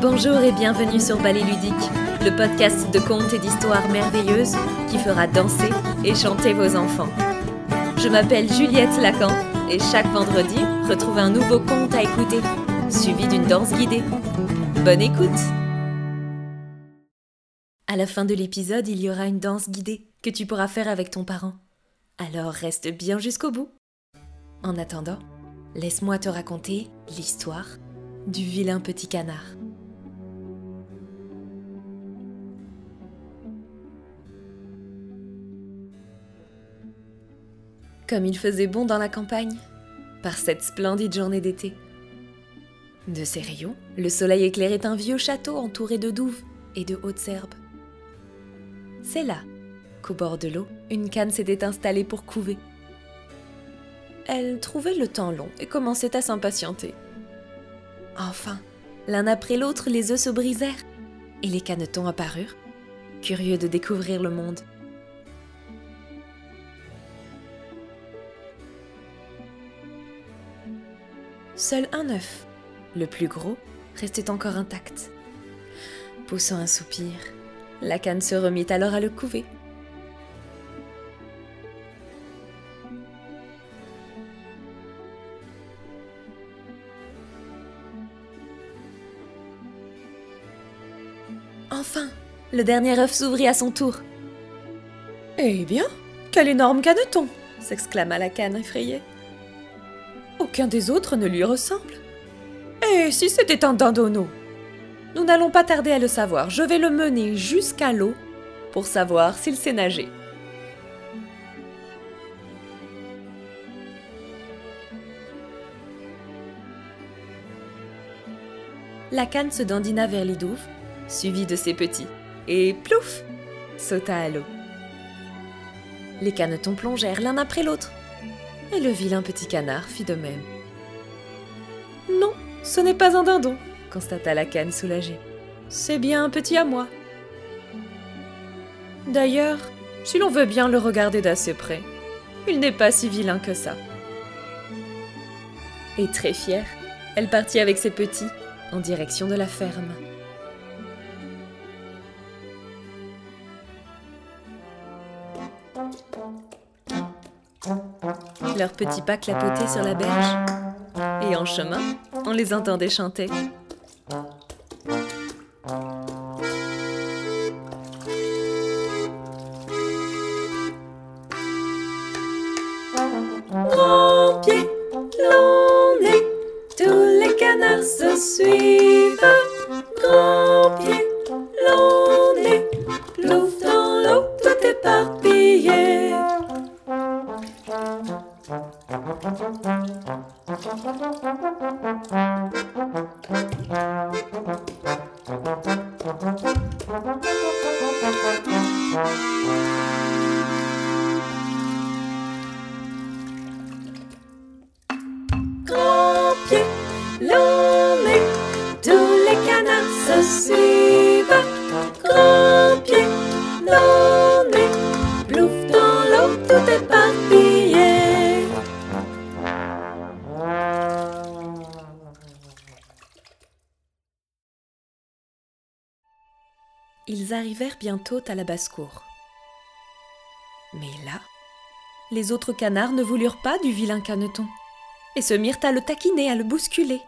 Bonjour et bienvenue sur Ballet Ludique, le podcast de contes et d'histoires merveilleuses qui fera danser et chanter vos enfants. Je m'appelle Juliette Lacan et chaque vendredi, retrouvez un nouveau conte à écouter, suivi d'une danse guidée. Bonne écoute À la fin de l'épisode, il y aura une danse guidée que tu pourras faire avec ton parent. Alors reste bien jusqu'au bout. En attendant, laisse-moi te raconter l'histoire du vilain petit canard. Comme il faisait bon dans la campagne, par cette splendide journée d'été. De ses rayons, le soleil éclairait un vieux château entouré de douves et de hautes herbes. C'est là qu'au bord de l'eau, une canne s'était installée pour couver. Elle trouvait le temps long et commençait à s'impatienter. Enfin, l'un après l'autre, les œufs se brisèrent et les canetons apparurent, curieux de découvrir le monde. Seul un œuf, le plus gros, restait encore intact. Poussant un soupir, la canne se remit alors à le couver. Enfin, le dernier œuf s'ouvrit à son tour. Eh bien, quel énorme caneton s'exclama la canne effrayée. Aucun des autres ne lui ressemble. Et si c'était un dindonneau Nous n'allons pas tarder à le savoir. Je vais le mener jusqu'à l'eau pour savoir s'il sait nager. La canne se dandina vers les douves, suivie de ses petits, et plouf sauta à l'eau. Les canetons plongèrent l'un après l'autre, et le vilain petit canard fit de même. Non, ce n'est pas un dindon, constata la canne soulagée. C'est bien un petit à moi. D'ailleurs, si l'on veut bien le regarder d'assez près, il n'est pas si vilain que ça. Et très fière, elle partit avec ses petits en direction de la ferme. Leurs petits pas clapotaient sur la berge. Et en chemin, on les entendait chanter. Grand pied, long nez, tous les canards se suivent. Grand pied, nez, tous les canards se suivent. Grand pied, nez, plouf dans l'eau, tout éparpillé. Ils arrivèrent bientôt à la basse-cour. Mais là, les autres canards ne voulurent pas du vilain caneton et se mirent à le taquiner, à le bousculer.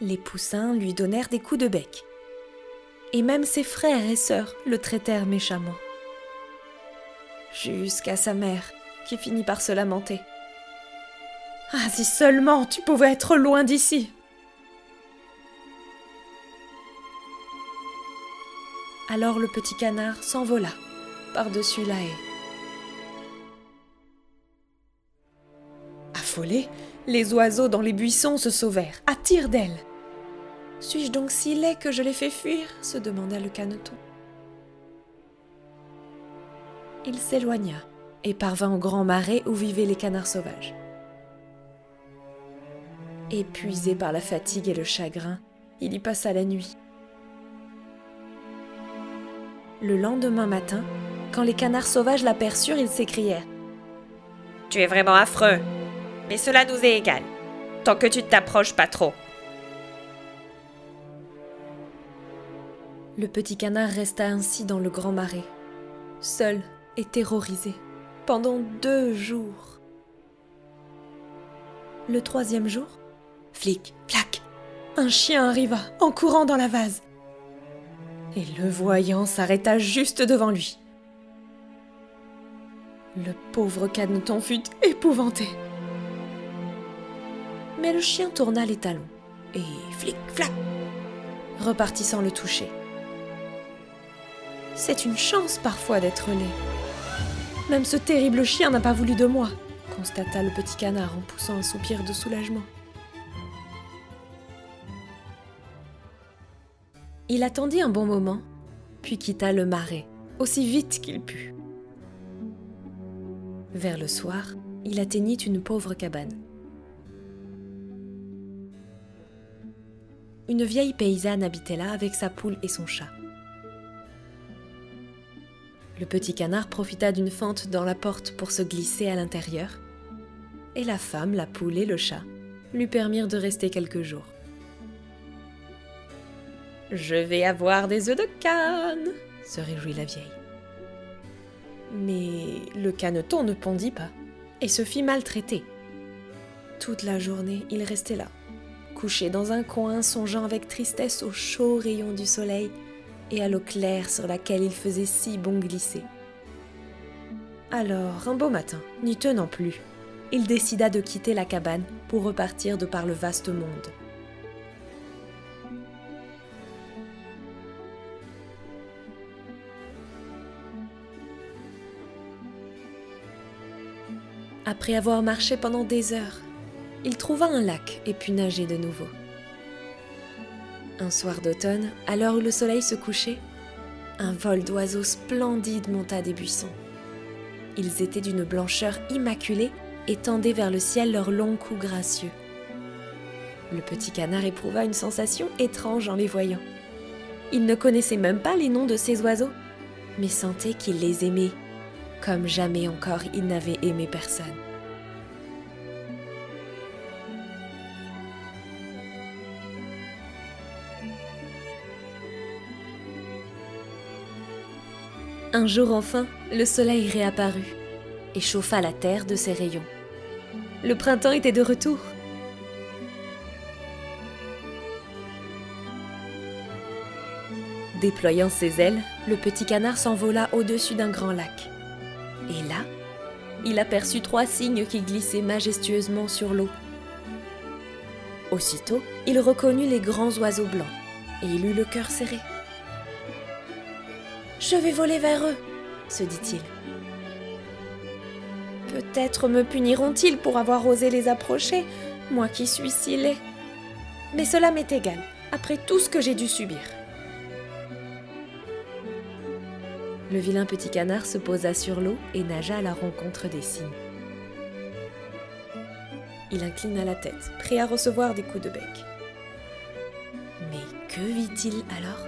Les poussins lui donnèrent des coups de bec, et même ses frères et sœurs le traitèrent méchamment. Jusqu'à sa mère, qui finit par se lamenter. Ah, si seulement tu pouvais être loin d'ici Alors le petit canard s'envola par-dessus la haie. Les oiseaux dans les buissons se sauvèrent, à tire d'aile. Suis-je donc si laid que je les fais fuir se demanda le caneton. Il s'éloigna et parvint au grand marais où vivaient les canards sauvages. Épuisé par la fatigue et le chagrin, il y passa la nuit. Le lendemain matin, quand les canards sauvages l'aperçurent, ils s'écrièrent Tu es vraiment affreux. Mais cela nous est égal, tant que tu ne t'approches pas trop. Le petit canard resta ainsi dans le grand marais, seul et terrorisé, pendant deux jours. Le troisième jour, flic, flac, un chien arriva en courant dans la vase. Et le voyant s'arrêta juste devant lui. Le pauvre caneton fut épouvanté. Mais le chien tourna les talons et flic, flac, repartit sans le toucher. C'est une chance parfois d'être né. Même ce terrible chien n'a pas voulu de moi, constata le petit canard en poussant un soupir de soulagement. Il attendit un bon moment, puis quitta le marais, aussi vite qu'il put. Vers le soir, il atteignit une pauvre cabane. Une vieille paysanne habitait là avec sa poule et son chat. Le petit canard profita d'une fente dans la porte pour se glisser à l'intérieur, et la femme, la poule et le chat lui permirent de rester quelques jours. Je vais avoir des œufs de canne, se réjouit la vieille. Mais le caneton ne pondit pas et se fit maltraiter. Toute la journée, il restait là, couché dans un coin, songeant avec tristesse aux chauds rayons du soleil et à l'eau claire sur laquelle il faisait si bon glisser. Alors, un beau matin, n'y tenant plus, il décida de quitter la cabane pour repartir de par le vaste monde. Après avoir marché pendant des heures, il trouva un lac et put nager de nouveau. Un soir d'automne, à l'heure où le soleil se couchait, un vol d'oiseaux splendides monta des buissons. Ils étaient d'une blancheur immaculée et tendaient vers le ciel leurs longs coups gracieux. Le petit canard éprouva une sensation étrange en les voyant. Il ne connaissait même pas les noms de ces oiseaux, mais sentait qu'il les aimait, comme jamais encore il n'avait aimé personne. Un jour enfin, le soleil réapparut et chauffa la terre de ses rayons. Le printemps était de retour. Déployant ses ailes, le petit canard s'envola au-dessus d'un grand lac. Et là, il aperçut trois cygnes qui glissaient majestueusement sur l'eau. Aussitôt, il reconnut les grands oiseaux blancs et il eut le cœur serré. Je vais voler vers eux, se dit-il. Peut-être me puniront-ils pour avoir osé les approcher, moi qui suis si laid. Mais cela m'est égal, après tout ce que j'ai dû subir. Le vilain petit canard se posa sur l'eau et nagea à la rencontre des cygnes. Il inclina la tête, prêt à recevoir des coups de bec. Mais que vit-il alors?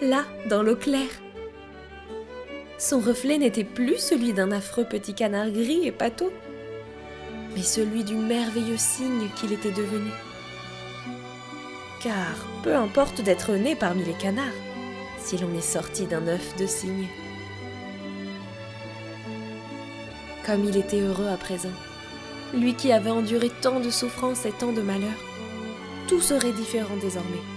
Là, dans l'eau claire, son reflet n'était plus celui d'un affreux petit canard gris et pâteau, mais celui du merveilleux cygne qu'il était devenu. Car peu importe d'être né parmi les canards, si l'on est sorti d'un œuf de cygne. Comme il était heureux à présent, lui qui avait enduré tant de souffrances et tant de malheurs, tout serait différent désormais.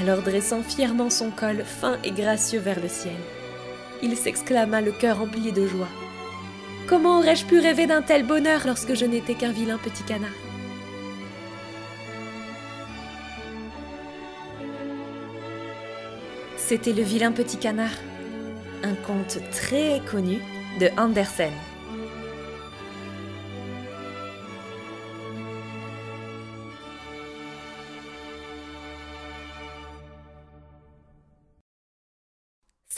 Alors dressant fièrement son col fin et gracieux vers le ciel, il s'exclama le cœur rempli de joie. Comment aurais-je pu rêver d'un tel bonheur lorsque je n'étais qu'un vilain petit canard? C'était le vilain petit canard, un conte très connu de Andersen.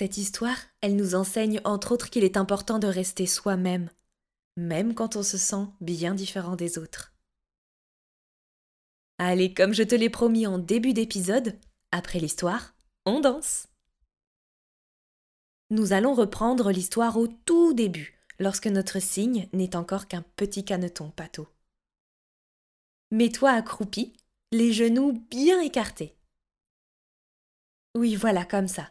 Cette histoire, elle nous enseigne entre autres qu'il est important de rester soi-même, même quand on se sent bien différent des autres. Allez, comme je te l'ai promis en début d'épisode, après l'histoire, on danse. Nous allons reprendre l'histoire au tout début, lorsque notre cygne n'est encore qu'un petit caneton pâteau. Mets-toi accroupi, les genoux bien écartés. Oui, voilà, comme ça.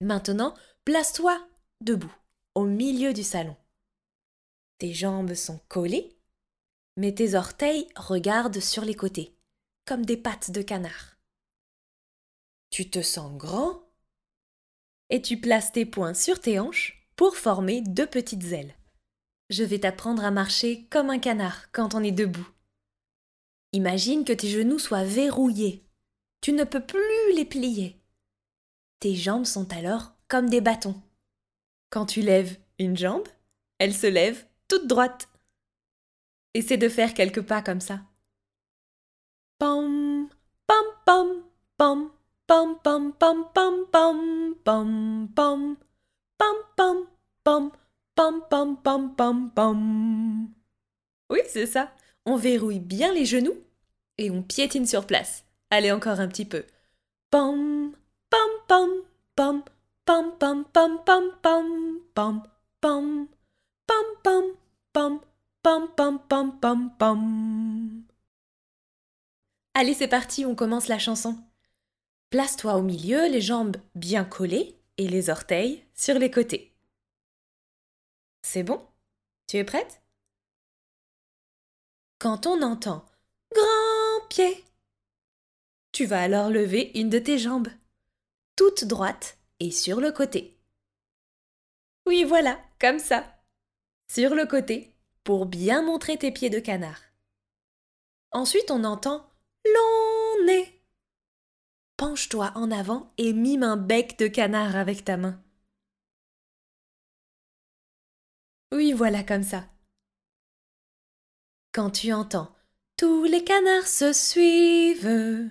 Maintenant, place-toi debout, au milieu du salon. Tes jambes sont collées, mais tes orteils regardent sur les côtés, comme des pattes de canard. Tu te sens grand et tu places tes poings sur tes hanches pour former deux petites ailes. Je vais t'apprendre à marcher comme un canard quand on est debout. Imagine que tes genoux soient verrouillés. Tu ne peux plus les plier. Tes jambes sont alors comme des bâtons. Quand tu lèves une jambe, elle se lève toute droite. Essaie de faire quelques pas comme ça. Pom, pom, pom, pom, pom, pom, pom, pom, pom, pom, pom, pom, pom, pom, pom, pom, pom, pom. Oui, c'est ça. On verrouille bien les genoux et on piétine sur place. Allez encore un petit peu. Pom, pom, pom, pom, pom, pom. Allez, c'est parti, on commence la chanson. Place-toi au milieu, les jambes bien collées et les orteils sur les côtés. C'est bon Tu es prête Quand on entend grand pied, tu vas alors lever une de tes jambes, toute droite et sur le côté. Oui, voilà, comme ça. Sur le côté, pour bien montrer tes pieds de canard. Ensuite, on entend long nez. Penche-toi en avant et mime un bec de canard avec ta main. Oui, voilà comme ça. Quand tu entends Tous les canards se suivent.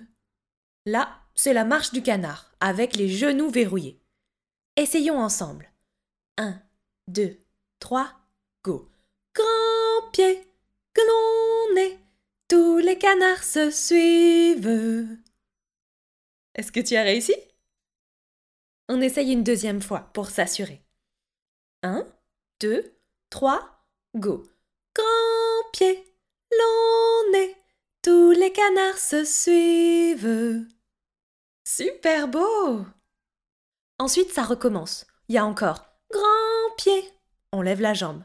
Là, c'est la marche du canard, avec les genoux verrouillés. Essayons ensemble. 1, 2, 3, go. Grand pied, long nez, tous les canards se suivent. Est-ce que tu as réussi? On essaye une deuxième fois pour s'assurer. 1, 2, 3, go. Grand pied, long nez, tous les canards se suivent. Super beau Ensuite, ça recommence. Il y a encore grand pied. On lève la jambe.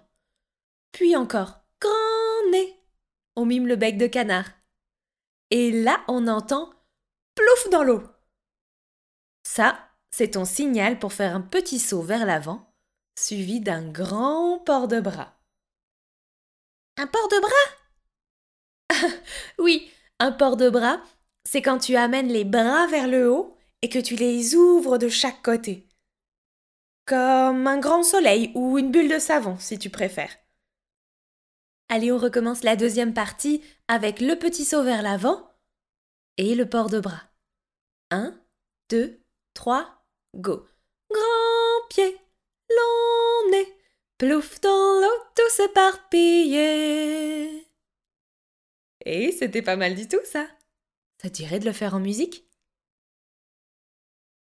Puis encore grand nez. On mime le bec de canard. Et là, on entend plouf dans l'eau. Ça, c'est ton signal pour faire un petit saut vers l'avant, suivi d'un grand port de bras. Un port de bras? Oui, un port de bras, c'est quand tu amènes les bras vers le haut et que tu les ouvres de chaque côté. Comme un grand soleil ou une bulle de savon, si tu préfères. Allez, on recommence la deuxième partie avec le petit saut vers l'avant et le port de bras. Un, deux, trois, go. Grand pied, long nez, plouf dans l'eau, tout s'éparpiller. Et c'était pas mal du tout, ça. Ça de le faire en musique?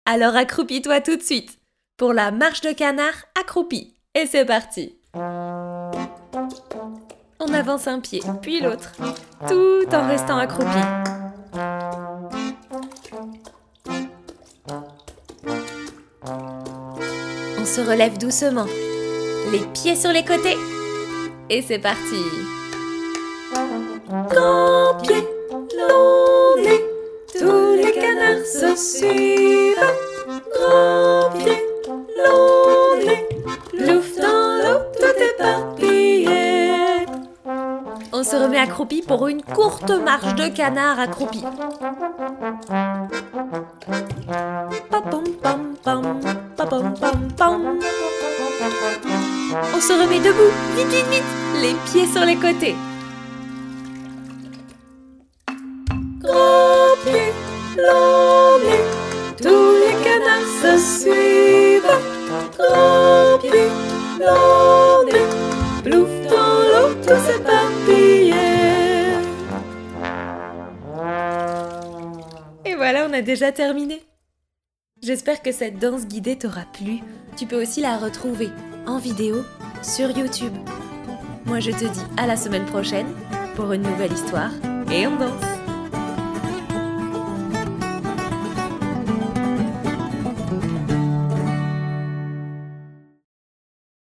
Alors accroupis-toi tout de suite pour la marche de canard accroupi. Et c'est parti. On avance un pied, puis l'autre, tout en restant accroupi. On se relève doucement, les pieds sur les côtés. Et c'est parti. Suivent. Grand pied, long nez, plouf dans l'eau, tout éparpillé. On se remet accroupi pour une courte marche de canard accroupi. Pam, pam, pam, pam. On se remet debout, vite, vite, vite, les pieds sur les côtés. Déjà terminé. J'espère que cette danse guidée t'aura plu. Tu peux aussi la retrouver en vidéo sur YouTube. Moi je te dis à la semaine prochaine pour une nouvelle histoire et on danse